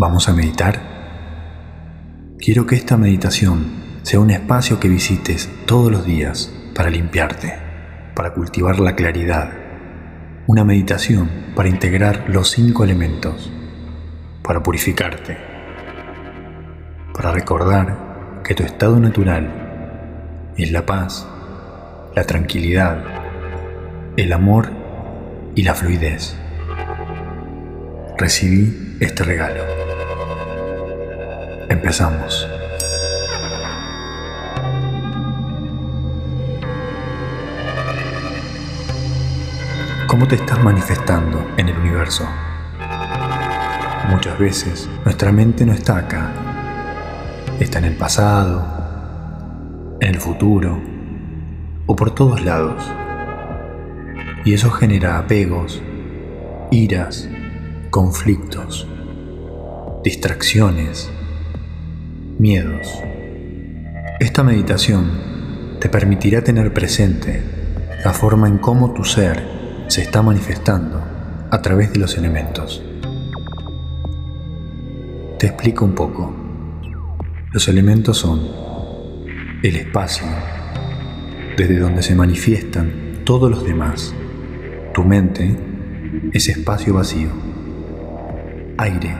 ¿Vamos a meditar? Quiero que esta meditación sea un espacio que visites todos los días para limpiarte, para cultivar la claridad. Una meditación para integrar los cinco elementos, para purificarte, para recordar que tu estado natural es la paz, la tranquilidad, el amor y la fluidez. Recibí este regalo. Empezamos. ¿Cómo te estás manifestando en el universo? Muchas veces nuestra mente no está acá. Está en el pasado, en el futuro o por todos lados. Y eso genera apegos, iras, conflictos, distracciones, miedos. Esta meditación te permitirá tener presente la forma en cómo tu ser se está manifestando a través de los elementos. Te explico un poco. Los elementos son el espacio, desde donde se manifiestan todos los demás. Tu mente es espacio vacío. Aire.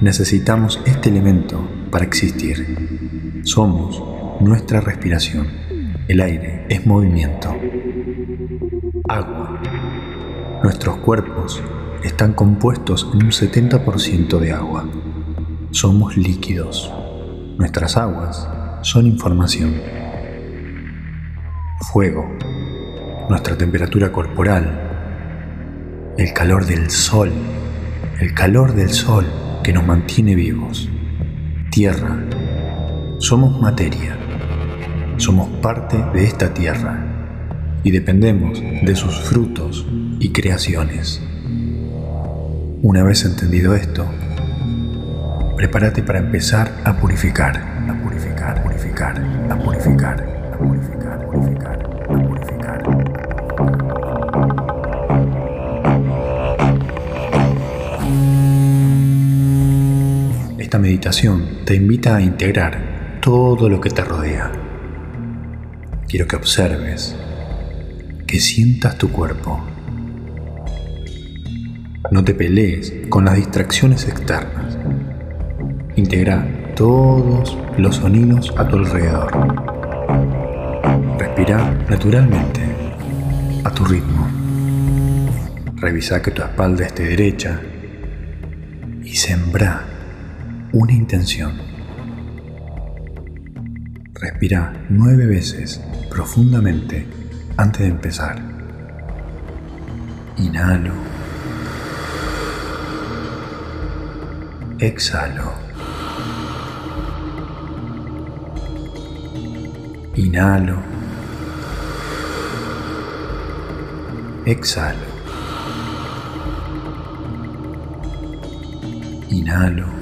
Necesitamos este elemento para existir. Somos nuestra respiración. El aire es movimiento. Agua. Nuestros cuerpos están compuestos en un 70% de agua. Somos líquidos. Nuestras aguas son información. Fuego. Nuestra temperatura corporal. El calor del sol. El calor del sol que nos mantiene vivos. Tierra. Somos materia. Somos parte de esta tierra y dependemos de sus frutos y creaciones. Una vez entendido esto, prepárate para empezar a purificar, a purificar, a purificar, a purificar, a purificar, a purificar, Esta meditación te invita a integrar todo lo que te rodea. Quiero que observes que sientas tu cuerpo. No te pelees con las distracciones externas. Integra todos los sonidos a tu alrededor. Respira naturalmente, a tu ritmo. Revisa que tu espalda esté derecha y sembra una intención. Respira nueve veces profundamente antes de empezar. Inhalo. Exhalo. Inhalo. Exhalo. Inhalo.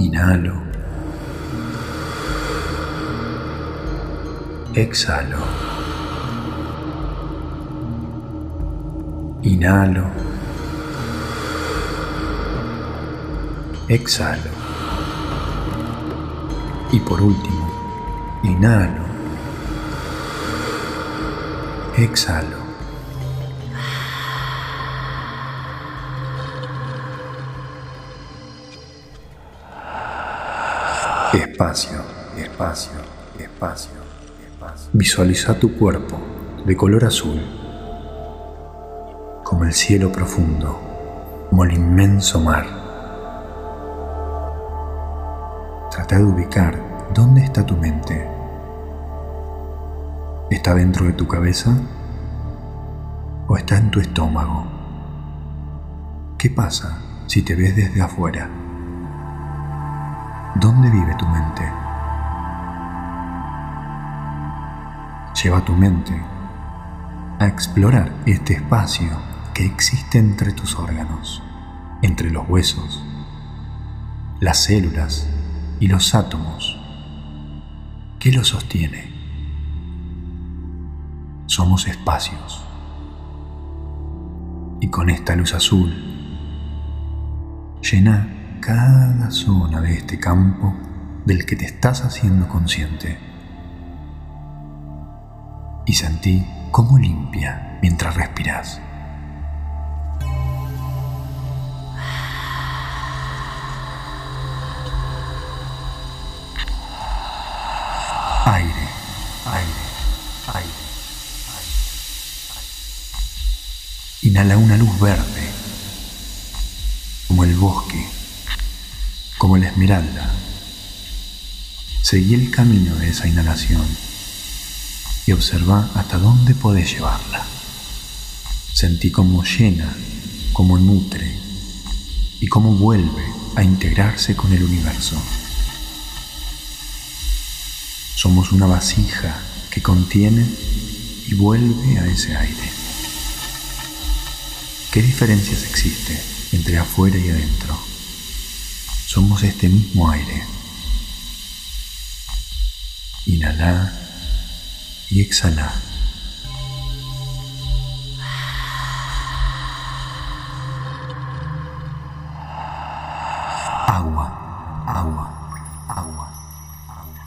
Inhalo. Exhalo. Inhalo. Exhalo. Y por último, inhalo. Exhalo. Espacio, espacio, espacio. Visualiza tu cuerpo de color azul, como el cielo profundo, como el inmenso mar. Trata de ubicar dónde está tu mente. ¿Está dentro de tu cabeza o está en tu estómago? ¿Qué pasa si te ves desde afuera? ¿Dónde vive tu mente? Lleva tu mente a explorar este espacio que existe entre tus órganos, entre los huesos, las células y los átomos. ¿Qué lo sostiene? Somos espacios. Y con esta luz azul, llena cada zona de este campo del que te estás haciendo consciente. Y sentí cómo limpia mientras respiras. Aire, aire, aire, aire, Inhala una luz verde, como el bosque, como la esmeralda. Seguí el camino de esa inhalación y observa hasta dónde podés llevarla. Sentí cómo llena, cómo nutre y cómo vuelve a integrarse con el universo. Somos una vasija que contiene y vuelve a ese aire. ¿Qué diferencias existe entre afuera y adentro? Somos este mismo aire. Inhala y exhala. Agua, agua, agua, agua.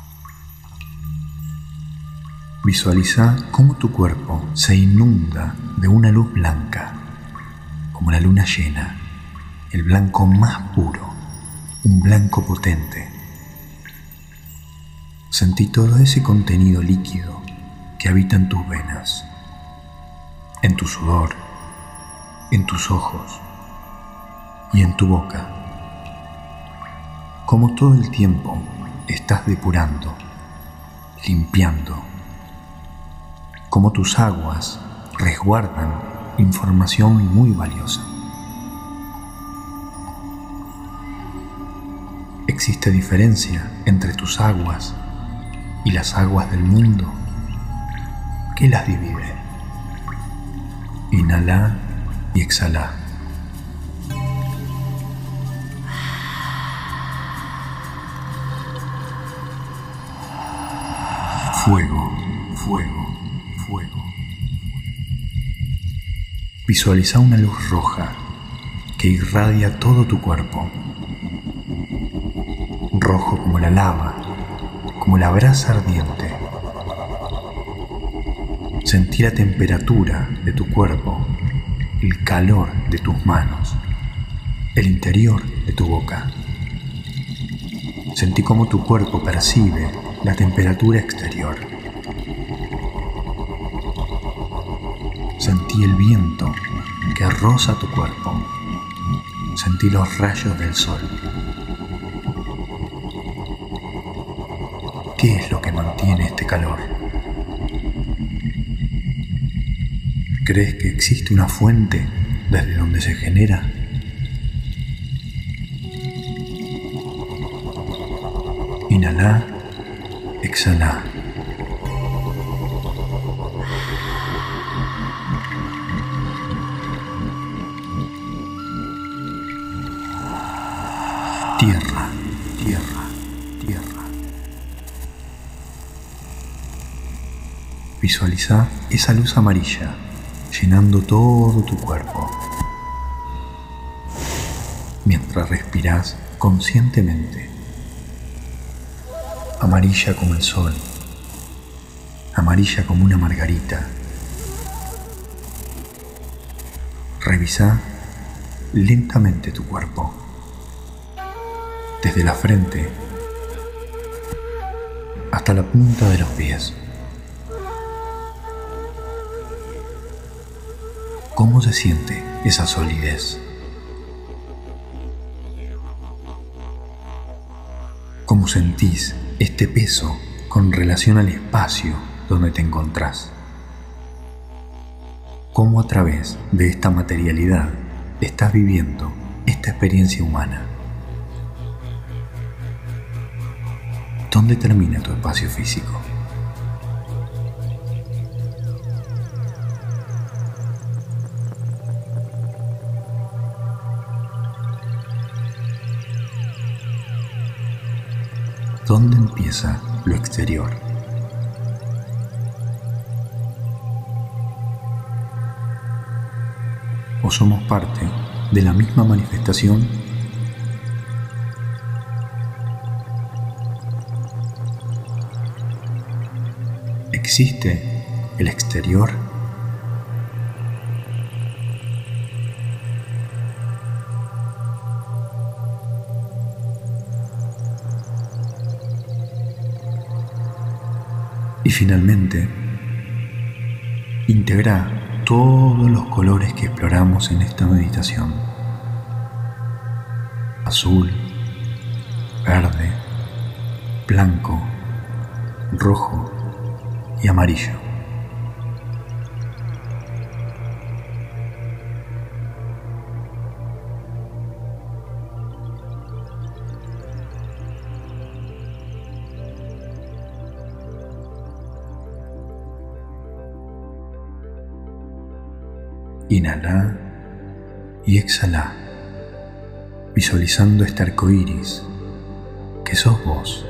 Visualiza cómo tu cuerpo se inunda de una luz blanca, como la luna llena, el blanco más puro, un blanco potente. Sentí todo ese contenido líquido que habitan tus venas, en tu sudor, en tus ojos y en tu boca. Como todo el tiempo estás depurando, limpiando, como tus aguas resguardan información muy valiosa. ¿Existe diferencia entre tus aguas y las aguas del mundo? ¿Qué las divide? Inhala y exhala. Fuego, fuego, fuego. Visualiza una luz roja que irradia todo tu cuerpo. Rojo como la lava, como la brasa ardiente Sentí la temperatura de tu cuerpo, el calor de tus manos, el interior de tu boca. Sentí cómo tu cuerpo percibe la temperatura exterior. Sentí el viento que roza tu cuerpo. Sentí los rayos del sol. ¿Qué es lo que mantiene este calor? ¿Crees que existe una fuente desde donde se genera? Inhala, exhala. Visualiza esa luz amarilla llenando todo tu cuerpo. Mientras respiras conscientemente. Amarilla como el sol. Amarilla como una margarita. Revisa lentamente tu cuerpo. Desde la frente hasta la punta de los pies. ¿Cómo se siente esa solidez? ¿Cómo sentís este peso con relación al espacio donde te encontrás? cómo a través de esta materialidad estás viviendo esta experiencia humana. ¿Dónde termina tu espacio físico? ¿Dónde empieza lo exterior? ¿O somos parte de la misma manifestación? ¿Existe el exterior? Finalmente, integra todos los colores que exploramos en esta meditación. Azul, verde, blanco, rojo y amarillo. Inhala y exhala, visualizando este arco iris que sos vos.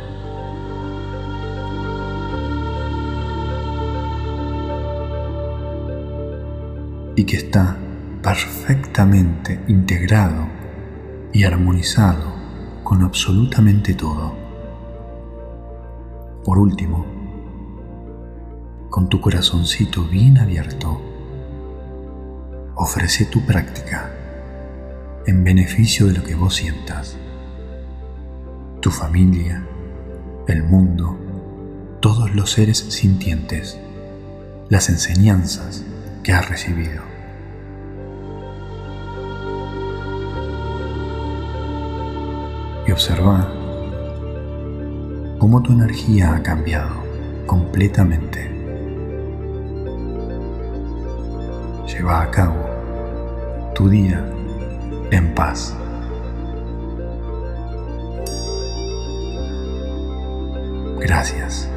Y que está perfectamente integrado y armonizado con absolutamente todo. Por último, con tu corazoncito bien abierto, ofrece tu práctica en beneficio de lo que vos sientas, tu familia, el mundo, todos los seres sintientes, las enseñanzas que has recibido. Y observa cómo tu energía ha cambiado completamente. Lleva a cabo tu día en paz. Gracias.